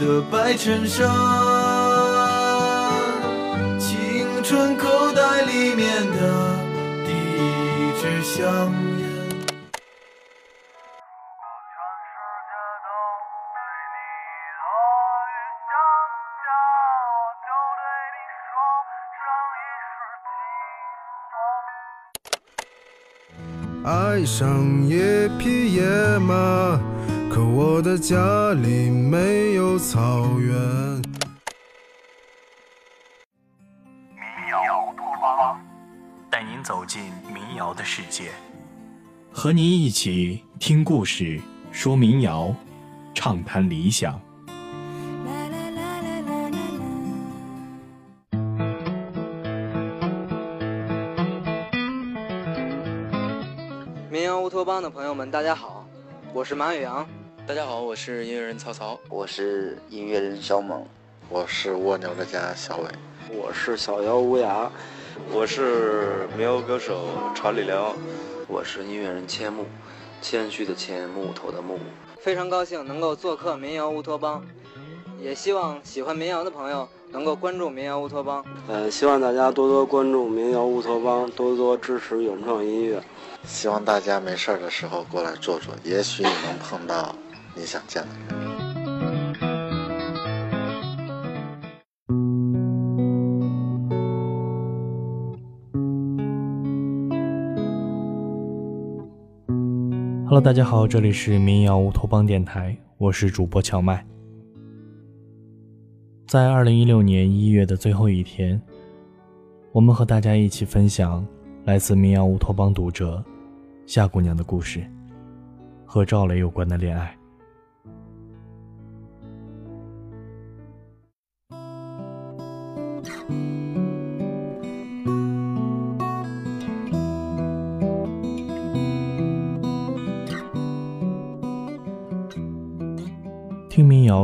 的白衬衫，青春口袋里面的第一支香烟。爱上一匹野马，可我的家里没有草原。民谣托邦，带您走进民谣的世界，和您一起听故事、说民谣、畅谈理想。民谣乌托邦的朋友们，大家好，我是马宇阳。大家好，我是音乐人曹操，我是音乐人小猛，我是蜗牛的家小伟，我是小妖乌鸦，我是民谣歌手查理辽，我是音乐人千木，谦虚的谦，木头的木。非常高兴能够做客民谣乌托邦，也希望喜欢民谣的朋友能够关注民谣乌托邦。呃，希望大家多多关注民谣乌托邦，多多支持原创音乐。希望大家没事的时候过来坐坐，也许你能碰到你想见的人。Hello，大家好，这里是民谣乌托邦电台，我是主播荞麦。在二零一六年一月的最后一天，我们和大家一起分享来自民谣乌托邦读者夏姑娘的故事，和赵雷有关的恋爱。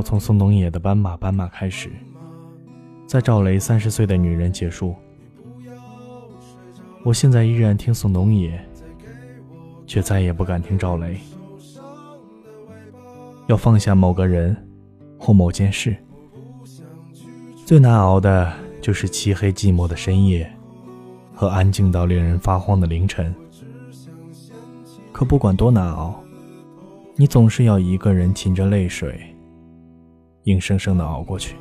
从宋冬野的《斑马斑马》开始，在赵雷三十岁的女人结束。我现在依然听宋冬野，却再也不敢听赵雷。要放下某个人或某件事，最难熬的就是漆黑寂寞的深夜和安静到令人发慌的凌晨。可不管多难熬，你总是要一个人噙着泪水，硬生生的熬过去。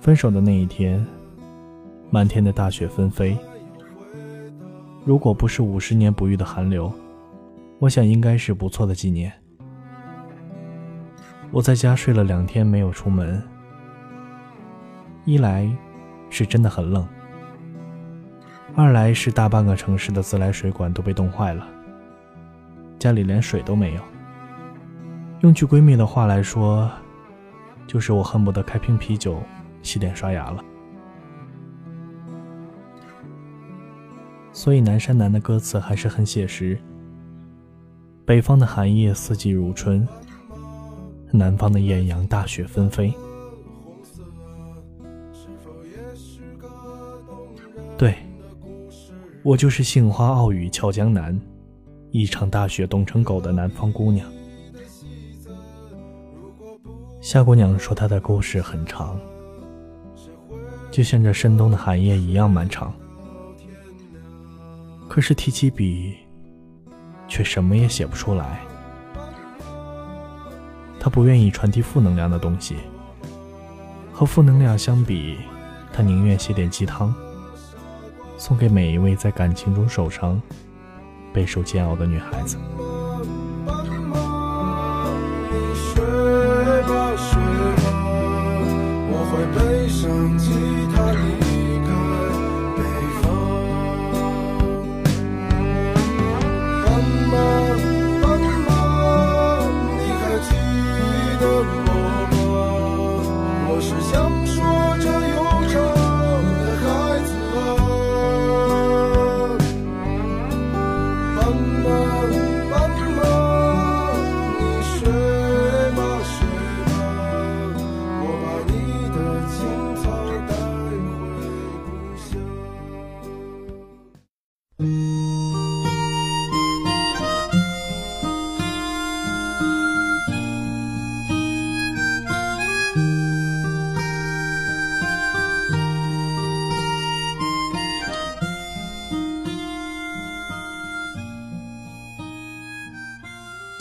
分手的那一天，漫天的大雪纷飞。如果不是五十年不遇的寒流，我想应该是不错的纪念。我在家睡了两天没有出门，一来是真的很冷，二来是大半个城市的自来水管都被冻坏了，家里连水都没有。用句闺蜜的话来说，就是我恨不得开瓶啤酒。洗脸刷牙了，所以南山南的歌词还是很写实。北方的寒夜四季如春，南方的艳阳大雪纷飞。对，我就是杏花傲雨俏江南，一场大雪冻成狗的南方姑娘。夏姑娘说她的故事很长。就像这深冬的寒夜一样漫长，可是提起笔，却什么也写不出来。他不愿意传递负能量的东西，和负能量相比，他宁愿写点鸡汤，送给每一位在感情中受伤、备受煎熬的女孩子。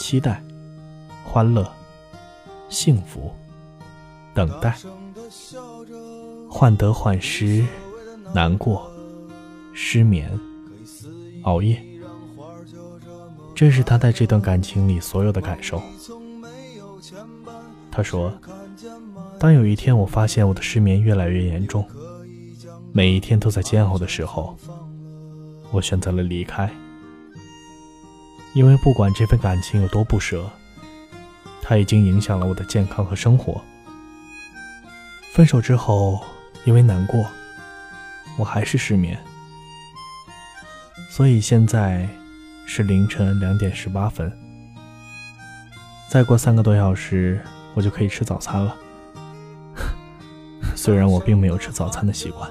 期待、欢乐、幸福、等待、患得患失、难过、失眠、熬夜，这是他在这段感情里所有的感受。他说：“当有一天我发现我的失眠越来越严重，每一天都在煎熬的时候，我选择了离开。”因为不管这份感情有多不舍，它已经影响了我的健康和生活。分手之后，因为难过，我还是失眠，所以现在是凌晨两点十八分。再过三个多小时，我就可以吃早餐了。虽然我并没有吃早餐的习惯，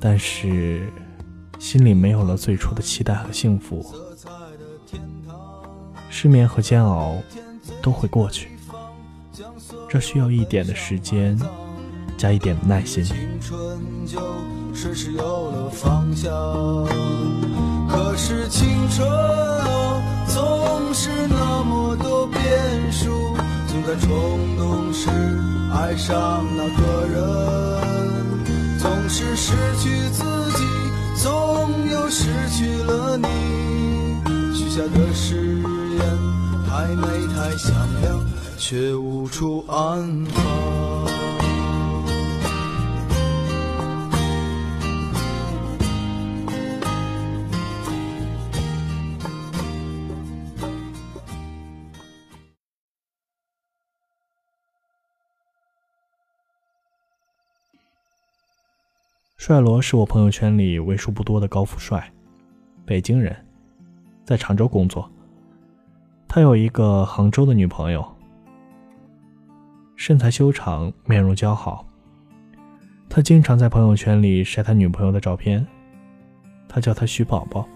但是。心里没有了最初的期待和幸福，失眠和煎熬都会过去，这需要一点的时间，加一点的耐心。可是青春啊，总是那么多变数，总在冲动时爱上那个人，总是失去自己。总有失去了你，许下的誓言太美太响亮，却无处安放。帅罗是我朋友圈里为数不多的高富帅，北京人，在常州工作。他有一个杭州的女朋友，身材修长，面容姣好。他经常在朋友圈里晒他女朋友的照片，他叫她徐宝宝。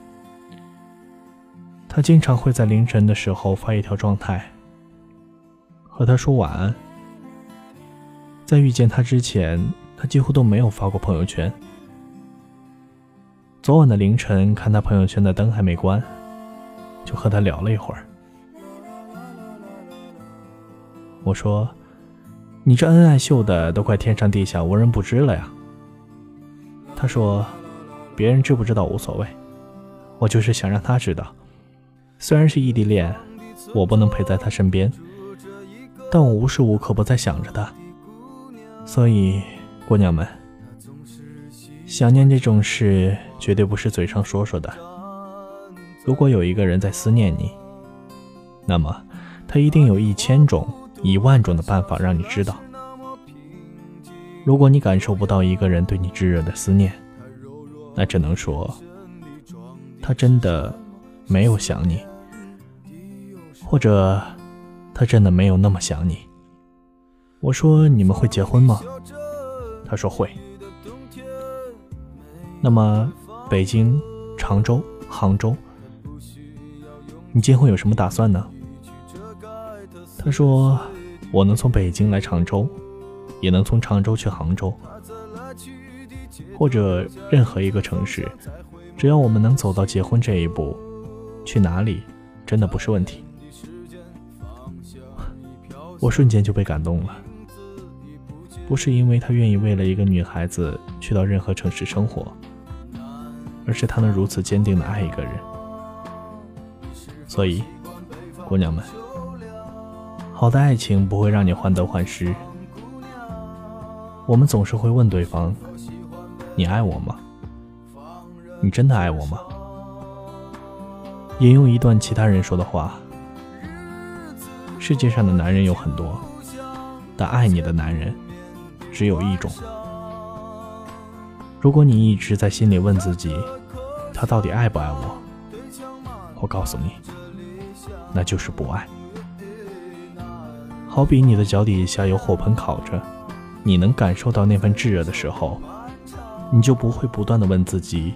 他经常会在凌晨的时候发一条状态，和她说晚安。在遇见他之前。他几乎都没有发过朋友圈。昨晚的凌晨，看他朋友圈的灯还没关，就和他聊了一会儿。我说：“你这恩爱秀的都快天上地下无人不知了呀。”他说：“别人知不知道无所谓，我就是想让他知道。虽然是异地恋，我不能陪在他身边，但我无时无刻不在想着他，所以。”姑娘们，想念这种事绝对不是嘴上说说的。如果有一个人在思念你，那么他一定有一千种、一万种的办法让你知道。如果你感受不到一个人对你炙热的思念，那只能说他真的没有想你，或者他真的没有那么想你。我说你们会结婚吗？他说会。那么，北京、常州、杭州，你今后有什么打算呢？他说，我能从北京来常州，也能从常州去杭州，或者任何一个城市，只要我们能走到结婚这一步，去哪里真的不是问题。我瞬间就被感动了。不是因为他愿意为了一个女孩子去到任何城市生活，而是他能如此坚定的爱一个人。所以，姑娘们，好的爱情不会让你患得患失。我们总是会问对方：“你爱我吗？你真的爱我吗？”引用一段其他人说的话：“世界上的男人有很多，但爱你的男人。”只有一种。如果你一直在心里问自己，他到底爱不爱我？我告诉你，那就是不爱。好比你的脚底下有火盆烤着，你能感受到那份炙热的时候，你就不会不断的问自己，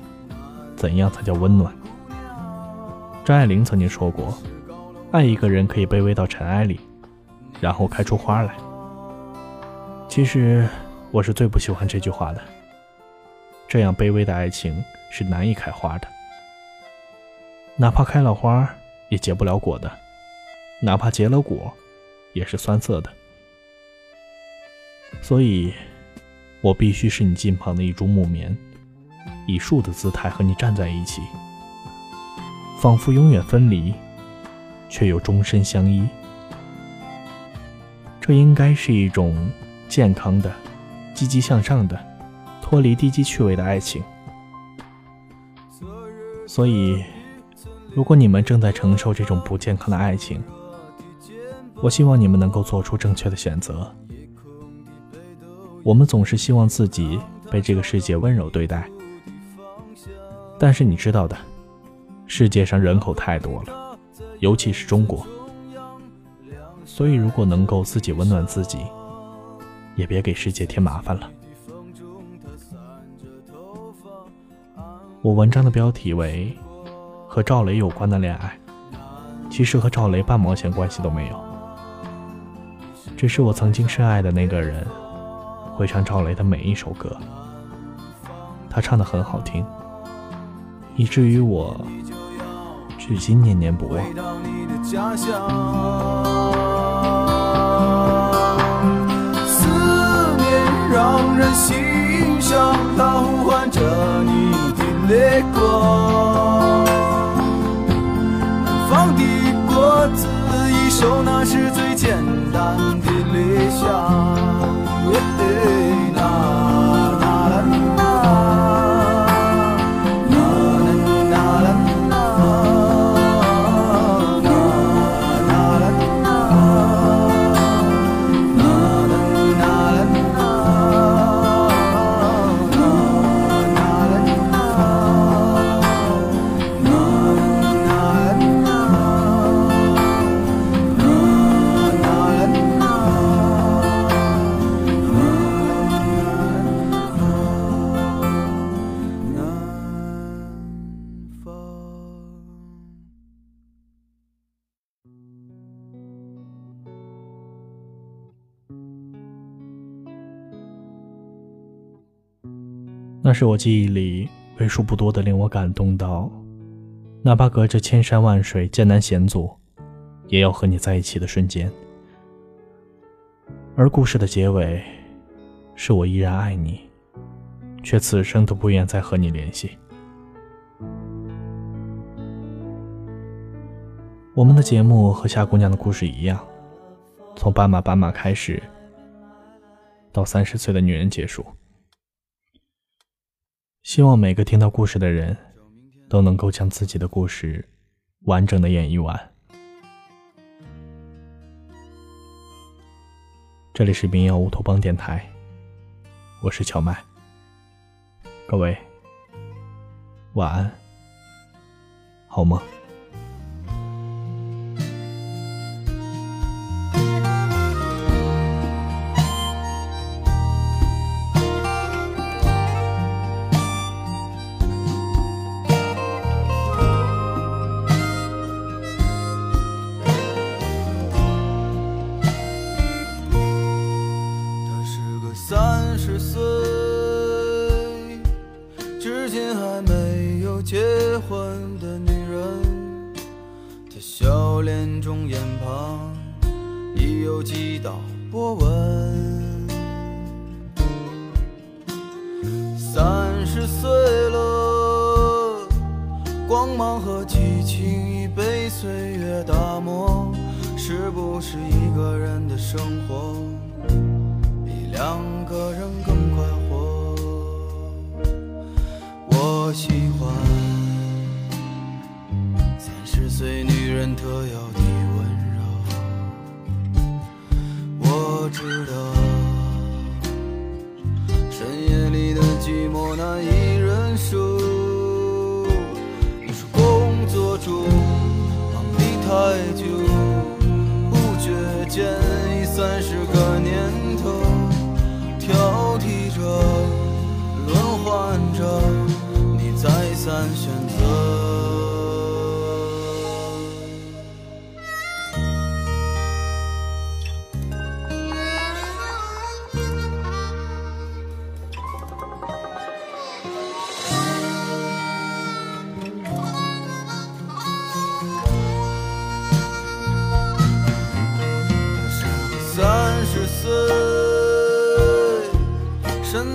怎样才叫温暖？张爱玲曾经说过，爱一个人可以卑微到尘埃里，然后开出花来。其实我是最不喜欢这句话的。这样卑微的爱情是难以开花的，哪怕开了花，也结不了果的，哪怕结了果，也是酸涩的。所以，我必须是你近旁的一株木棉，以树的姿态和你站在一起，仿佛永远分离，却又终身相依。这应该是一种健康的、积极向上的、脱离低级趣味的爱情。所以，如果你们正在承受这种不健康的爱情，我希望你们能够做出正确的选择。我们总是希望自己被这个世界温柔对待，但是你知道的，世界上人口太多了，尤其是中国。所以，如果能够自己温暖自己，也别给世界添麻烦了。我文章的标题为“和赵雷有关的恋爱”，其实和赵雷半毛钱关系都没有，只是我曾经深爱的那个人会唱赵雷的每一首歌，他唱的很好听，以至于我至今念念不忘。泪光。放的果子一收，那是最简单的理想。那是我记忆里为数不多的令我感动到，哪怕隔着千山万水、艰难险阻，也要和你在一起的瞬间。而故事的结尾，是我依然爱你，却此生都不愿再和你联系。我们的节目和夏姑娘的故事一样，从斑马斑马开始，到三十岁的女人结束。希望每个听到故事的人，都能够将自己的故事完整的演绎完。这里是民谣乌托邦电台，我是乔麦。各位晚安，好梦。十岁，至今还没有结婚的女人，她笑脸中眼旁已有几道波纹。三十岁了，光芒和激情已被岁月打磨，是不是一个人的生活？两个人更快活？我喜欢三十岁女人特有的温柔，我。知道，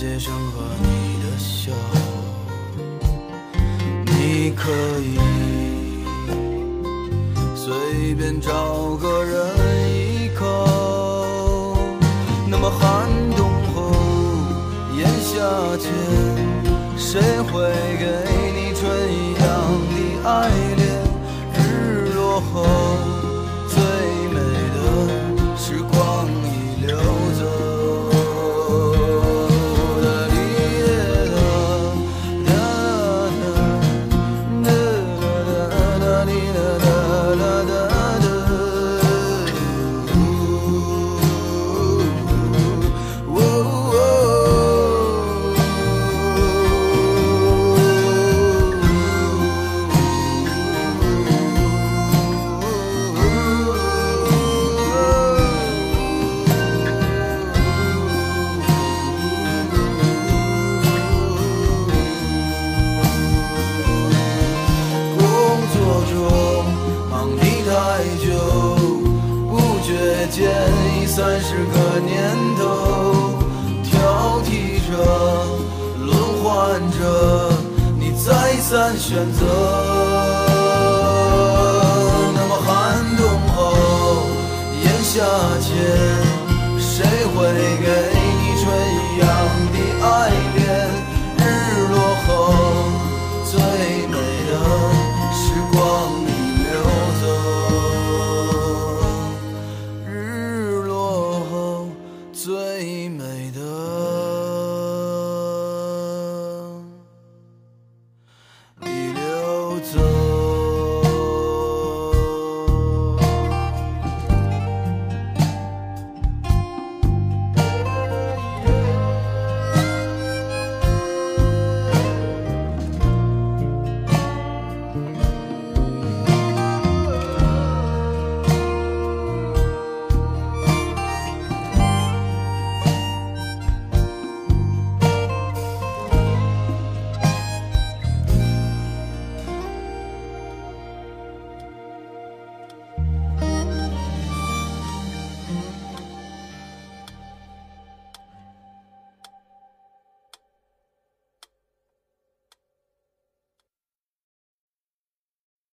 街上和你的笑，你可以随便找个人依靠。那么寒冬后炎夏间，谁会给你春一样的爱夏天谁会给？